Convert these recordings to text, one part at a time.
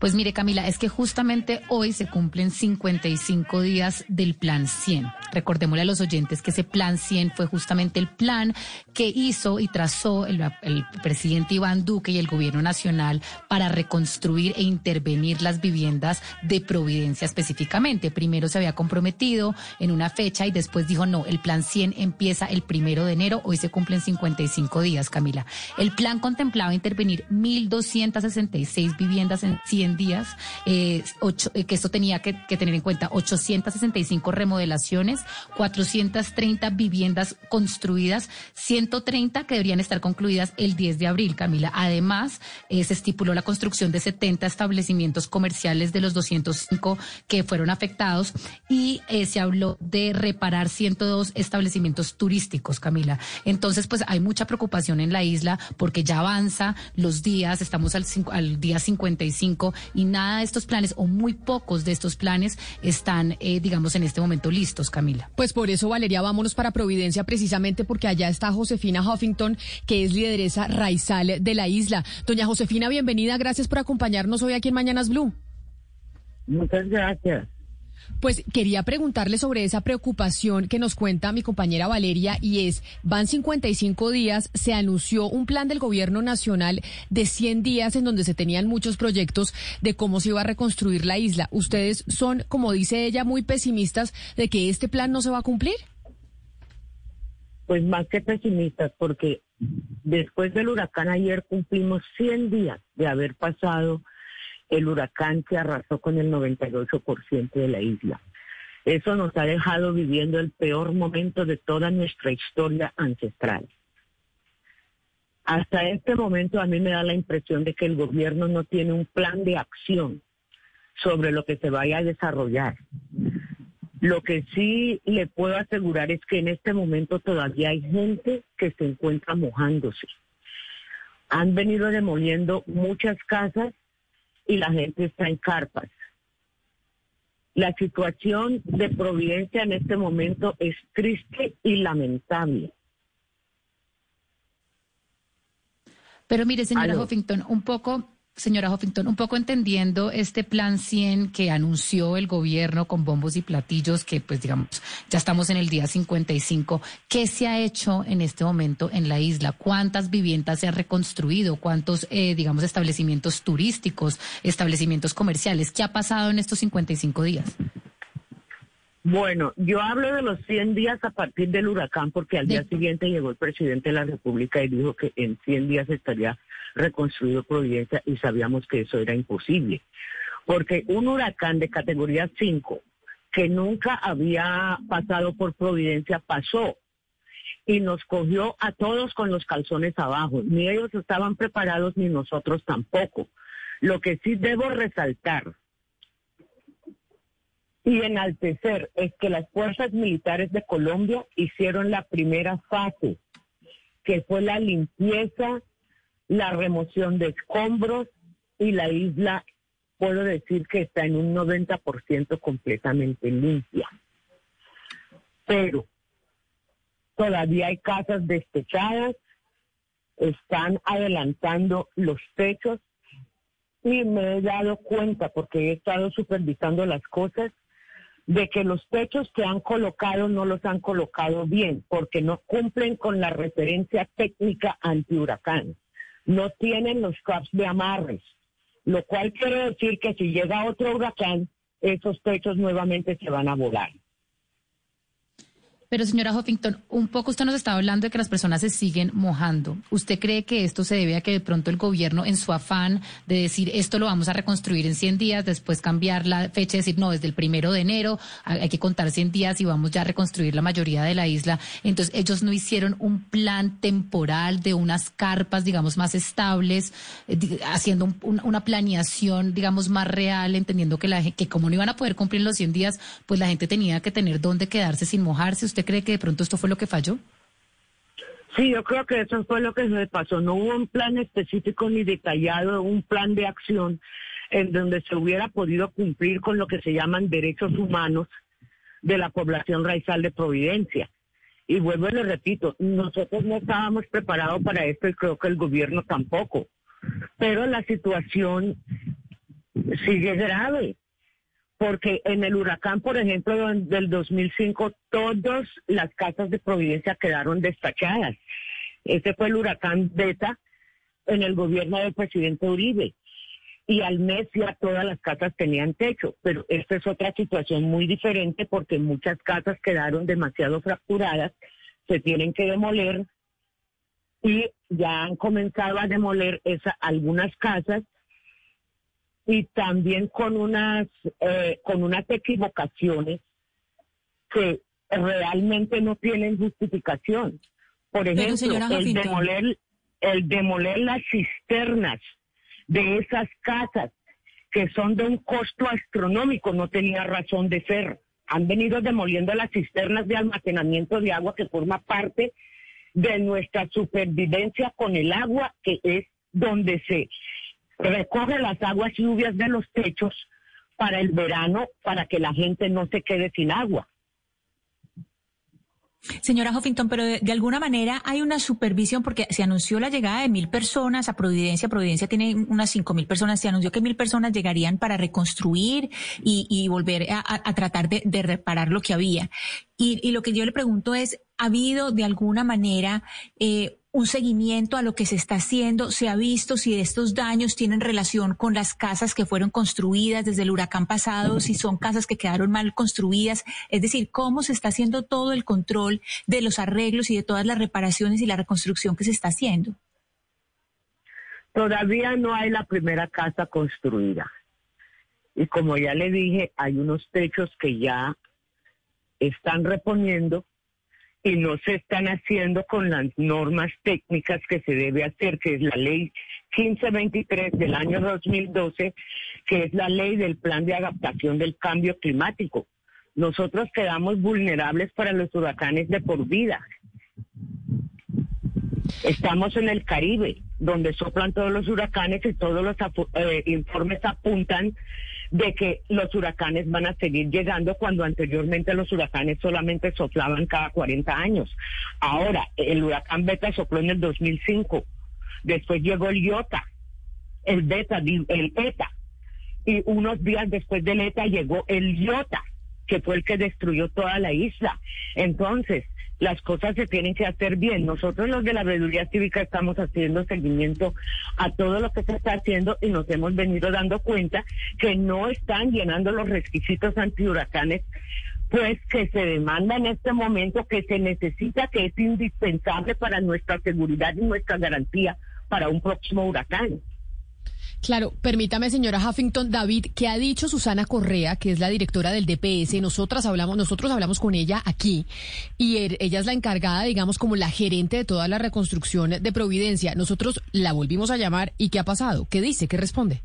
Pues mire, Camila, es que justamente hoy se cumplen 55 días del Plan 100. Recordémosle a los oyentes que ese Plan 100 fue justamente el plan que hizo y trazó el, presidente Iván Duque y el gobierno nacional para reconstruir e intervenir las viviendas de Providencia específicamente. Primero se había comprometido en una fecha y después dijo, no, el Plan 100 empieza el primero de enero, hoy se cumplen 55 días, Camila. El plan contemplaba intervenir 1.266 viviendas en 100 días, eh, eh, que esto tenía que, tener en cuenta 865 remodelaciones, 430 viviendas construidas, 130 que deberían estar concluidas el 10 de abril, Camila. Además, eh, se estipuló la construcción de 70 establecimientos comerciales de los 205 que fueron afectados y se habló de reparar 102 establecimientos turísticos, Camila. Entonces, pues hay mucha preocupación en la isla porque ya avanza los días, estamos al, al día 55 y nada de estos planes o muy pocos de estos planes están, eh, digamos, en este momento listos, Camila. Pues por eso, Valeria, vámonos para Providencia precisamente porque allá está Josefina Huffington, que es lideresa raizal de la isla. Doña Josefina, bienvenida, gracias por acompañarnos hoy aquí en Mañanas Blue. Muchas gracias. Pues quería preguntarle sobre esa preocupación que nos cuenta mi compañera Valeria y es, van 55 días, se anunció un plan del gobierno nacional de 100 días en donde se tenían muchos proyectos de cómo se iba a reconstruir la isla. ¿Ustedes son, como dice ella, muy pesimistas de que este plan no se va a cumplir? Pues más que pesimistas, porque después del huracán ayer cumplimos 100 días de haber pasado el huracán que arrasó con el 98% de la isla. Eso nos ha dejado viviendo el peor momento de toda nuestra historia ancestral. Hasta este momento a mí me da la impresión de que el gobierno no tiene un plan de acción sobre lo que se vaya a desarrollar. Lo que sí le puedo asegurar es que en este momento todavía hay gente que se encuentra mojándose. Han venido demoliendo muchas casas y la gente está en carpas. La situación de Providencia en este momento es triste y lamentable. Pero mire, señora Huffington, un poco señora Huffington, un poco entendiendo este plan 100 que anunció el gobierno con bombos y platillos, que pues digamos, ya estamos en el día 55, ¿qué se ha hecho en este momento en la isla? ¿Cuántas viviendas se han reconstruido? ¿Cuántos, eh, digamos, establecimientos turísticos, establecimientos comerciales? ¿Qué ha pasado en estos 55 días? Bueno, yo hablo de los 100 días a partir del huracán porque al día siguiente llegó el presidente de la República y dijo que en 100 días estaría reconstruido Providencia y sabíamos que eso era imposible. Porque un huracán de categoría 5 que nunca había pasado por Providencia pasó y nos cogió a todos con los calzones abajo. Ni ellos estaban preparados ni nosotros tampoco. Lo que sí debo resaltar y enaltecer es que las fuerzas militares de Colombia hicieron la primera fase, que fue la limpieza, la remoción de escombros y la isla, puedo decir que está en un 90% completamente limpia. Pero todavía hay casas despechadas, están adelantando los techos y me he dado cuenta, porque he estado supervisando las cosas, de que los techos que han colocado no los han colocado bien, porque no cumplen con la referencia técnica anti-huracán. No tienen los caps de amarres, lo cual quiere decir que si llega otro huracán, esos techos nuevamente se van a volar. Pero señora Huffington, un poco usted nos estaba hablando de que las personas se siguen mojando. ¿Usted cree que esto se debe a que de pronto el gobierno, en su afán de decir esto lo vamos a reconstruir en 100 días, después cambiar la fecha, decir no, desde el primero de enero hay que contar 100 días y vamos ya a reconstruir la mayoría de la isla? Entonces ellos no hicieron un plan temporal de unas carpas, digamos, más estables, eh, haciendo una planeación, digamos, más real, entendiendo que, la, que como no iban a poder cumplir los 100 días, pues la gente tenía que tener dónde quedarse sin mojarse. ¿Usted cree que de pronto esto fue lo que falló? Sí, yo creo que eso fue lo que se pasó. No hubo un plan específico ni detallado, un plan de acción en donde se hubiera podido cumplir con lo que se llaman derechos humanos de la población raizal de Providencia. Y vuelvo y le repito, nosotros no estábamos preparados para esto y creo que el gobierno tampoco. Pero la situación sigue grave, porque en el huracán, por ejemplo, del 2005, todas las casas de Providencia quedaron destachadas. Ese fue el huracán Beta en el gobierno del presidente Uribe. Y al mes ya todas las casas tenían techo, pero esta es otra situación muy diferente porque muchas casas quedaron demasiado fracturadas, se tienen que demoler y ya han comenzado a demoler esa, algunas casas y también con unas eh, con unas equivocaciones que realmente no tienen justificación. Por ejemplo, el demoler, el demoler las cisternas de esas casas que son de un costo astronómico no tenía razón de ser. Han venido demoliendo las cisternas de almacenamiento de agua que forma parte de nuestra supervivencia con el agua, que es donde se recoge las aguas lluvias de los techos para el verano, para que la gente no se quede sin agua. Señora Huffington, pero de, alguna manera hay una supervisión porque se anunció la llegada de mil personas a Providencia. Providencia tiene unas cinco mil personas. Se anunció que mil personas llegarían para reconstruir y, volver a, tratar de, reparar lo que había. Y, y, lo que yo le pregunto es, ¿ha habido de alguna manera eh, un seguimiento a lo que se está haciendo? ¿Se ha visto si estos daños tienen relación con las casas que fueron construidas desde el huracán pasado, si son casas que quedaron mal construidas? Es decir, ¿cómo se está haciendo todo el control de los arreglos y de todas las reparaciones y la reconstrucción que se está haciendo? Todavía no hay la primera casa construida. Y como ya le dije, hay unos techos que ya están reponiendo y no se están haciendo con las normas técnicas que se debe hacer, que es la ley 1523 del año 2012, que es la ley del plan de adaptación del cambio climático. Nosotros quedamos vulnerables para los huracanes de por vida. Estamos en el Caribe, donde soplan todos los huracanes y todos los eh, informes apuntan de que los huracanes van a seguir llegando cuando anteriormente los huracanes solamente soplaban cada 40 años. Ahora, el huracán Beta sopló en el 2005, después llegó el Iota, el Beta, el ETA, y unos días después del ETA llegó el Iota, que fue el que destruyó toda la isla. Entonces, las cosas se tienen que hacer bien. Nosotros los de la veeduría cívica estamos haciendo seguimiento a todo lo que se está haciendo y nos hemos venido dando cuenta que no están llenando los requisitos antihuracanes pues que se demanda en este momento, que se necesita, que es indispensable para nuestra seguridad y nuestra garantía para un próximo huracán. Claro, permítame, señora Huffington, David, ¿qué ha dicho Susana Correa, que es la directora del DPS? Nosotras hablamos, nosotros hablamos con ella aquí y er, ella es la encargada, digamos, como la gerente de toda la reconstrucción de Providencia. Nosotros la volvimos a llamar y ¿qué ha pasado? ¿Qué dice? ¿Qué responde?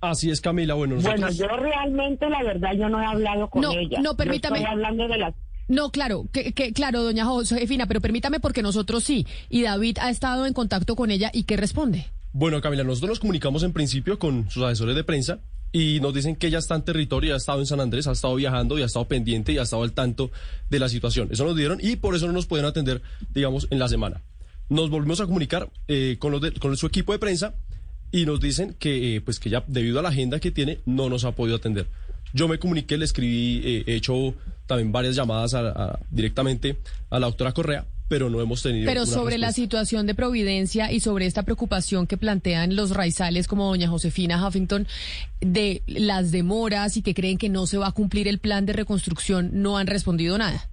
Así es, Camila. Bueno, bueno yo realmente, la verdad, yo no he hablado con ella. No, permítame. estoy hablando de las no, claro, que, que, claro, doña Josefina, pero permítame porque nosotros sí. Y David ha estado en contacto con ella y ¿qué responde? Bueno, Camila, nosotros nos comunicamos en principio con sus asesores de prensa y nos dicen que ella está en territorio, ha estado en San Andrés, ha estado viajando y ha estado pendiente y ha estado al tanto de la situación. Eso nos dieron y por eso no nos pueden atender, digamos, en la semana. Nos volvimos a comunicar eh, con, su equipo de prensa y nos dicen que, eh, pues que ya debido a la agenda que tiene no nos ha podido atender. Yo me comuniqué, le escribí, eh, he hecho también varias llamadas directamente a la doctora Correa, pero no hemos tenido. Pero sobre la situación de Providencia y sobre esta preocupación que plantean los raizales como doña Josefina Huffington de las demoras y que creen que no se va a cumplir el plan de reconstrucción, no han respondido nada.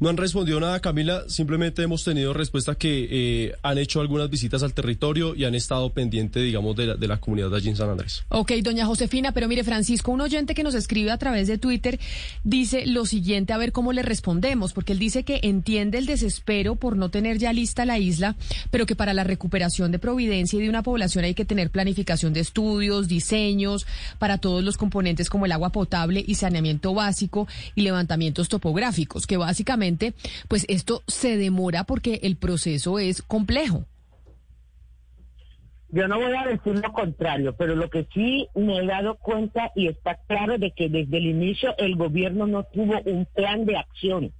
No han respondido nada, Camila. Simplemente hemos tenido respuesta que eh, han hecho algunas visitas al territorio y han estado pendientes, digamos, de la, de la comunidad de allí en San Andrés. Ok, doña Josefina, pero mire, Francisco, un oyente que nos escribe a través de Twitter dice lo siguiente, a ver cómo le respondemos, porque él dice que entiende el desespero por no tener ya lista la isla, pero que para la recuperación de Providencia y de una población hay que tener planificación de estudios, diseños, para todos los componentes como el agua potable y saneamiento básico y levantamientos topográficos, que básicamente básicamente, pues esto se demora porque el proceso es complejo. Yo no voy a decir lo contrario, pero lo que sí me he dado cuenta y está claro de que desde el inicio el gobierno no tuvo un plan de acción.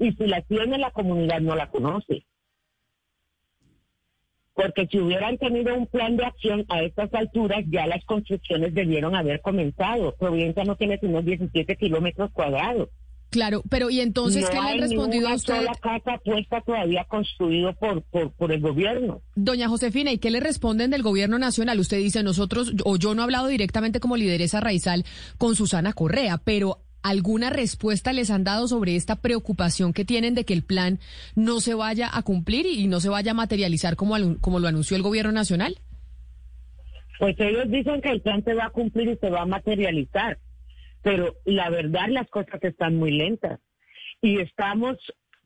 Y si la tiene la comunidad no la conoce. porque si hubieran tenido un plan de acción a estas alturas, ya las construcciones debieron haber comenzado. Providencia no tiene sino 17 kilómetros cuadrados. Claro, pero ¿y entonces no qué le han respondido a usted? sola casa puesta todavía construido por, por, por el gobierno. Doña Josefina, ¿y qué le responden del gobierno nacional? Usted dice, nosotros, o yo no he hablado directamente como lideresa raizal con Susana Correa, pero ¿alguna respuesta les han dado sobre esta preocupación que tienen de que el plan no se vaya a cumplir y no se vaya a materializar como, alu- como lo anunció el gobierno nacional? Pues ellos dicen que el plan se va a cumplir y se va a materializar, pero la verdad las cosas están muy lentas. Y estamos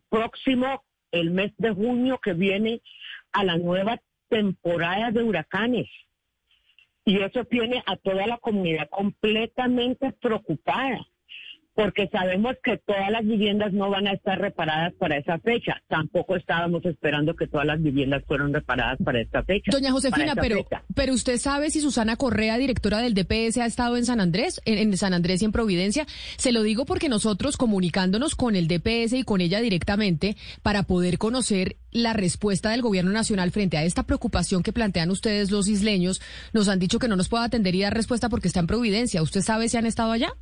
próximo el mes de junio que viene a la nueva temporada de huracanes. Y eso tiene a toda la comunidad completamente preocupada, porque sabemos que todas las viviendas no van a estar reparadas para esa fecha. Tampoco estábamos esperando que todas las viviendas fueran reparadas para esta fecha. Doña Josefina, pero, fecha. pero usted sabe si Susana Correa, directora del DPS, ha estado en San Andrés, en, en San Andrés y en Providencia. Se lo digo porque nosotros comunicándonos con el DPS y con ella directamente para poder conocer la respuesta del gobierno nacional frente a esta preocupación que plantean ustedes los isleños, nos han dicho que no nos puede atender y dar respuesta porque está en Providencia. ¿Usted sabe si han estado allá?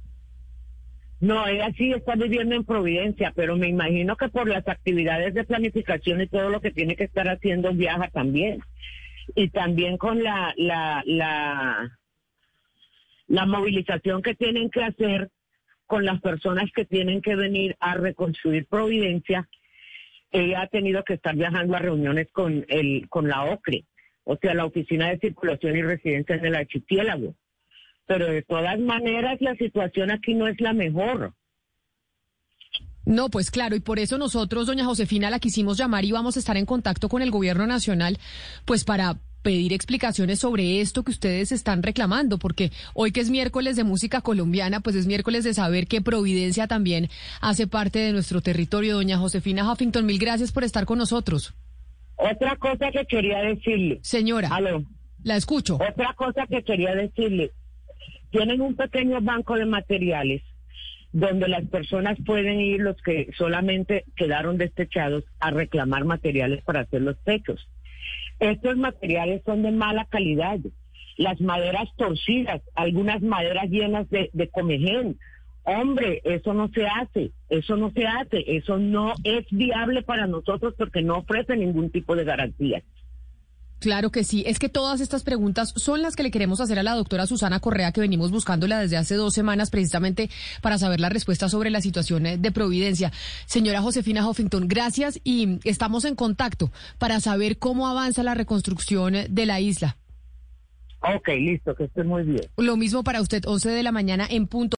No, ella sí está viviendo en Providencia, pero me imagino que por las actividades de planificación y todo lo que tiene que estar haciendo viaja también. Y también con la, la, la, la movilización que tienen que hacer con las personas que tienen que venir a reconstruir Providencia, ella ha tenido que estar viajando a reuniones con el, con la OCRE, o sea, la Oficina de Circulación y Residencia en el Archipiélago pero de todas maneras la situación aquí no es la mejor. No, pues claro, y por eso nosotros, doña Josefina, la quisimos llamar y vamos a estar en contacto con el gobierno nacional, pues para pedir explicaciones sobre esto que ustedes están reclamando, porque hoy que es miércoles de música colombiana, pues es miércoles de saber que Providencia también hace parte de nuestro territorio. Doña Josefina Huffington, mil gracias por estar con nosotros. Otra cosa que quería decirle. Señora, Aló. la escucho. Otra cosa que quería decirle. Tienen un pequeño banco de materiales donde las personas pueden ir, los que solamente quedaron destechados, a reclamar materiales para hacer los techos. Estos materiales son de mala calidad. Las maderas torcidas, algunas maderas llenas de, de comején. Hombre, eso no se hace, eso no se hace, eso no es viable para nosotros porque no ofrece ningún tipo de garantía. Claro que sí. Es que todas estas preguntas son las que le queremos hacer a la doctora Susana Correa, que venimos buscándola desde hace dos semanas precisamente para saber la respuesta sobre la situación eh, de Providencia. Señora Josefina Huffington, gracias y estamos en contacto para saber cómo avanza la reconstrucción de la isla. Ok, listo, que esté muy bien. Lo mismo para usted, 11 de la mañana en punto.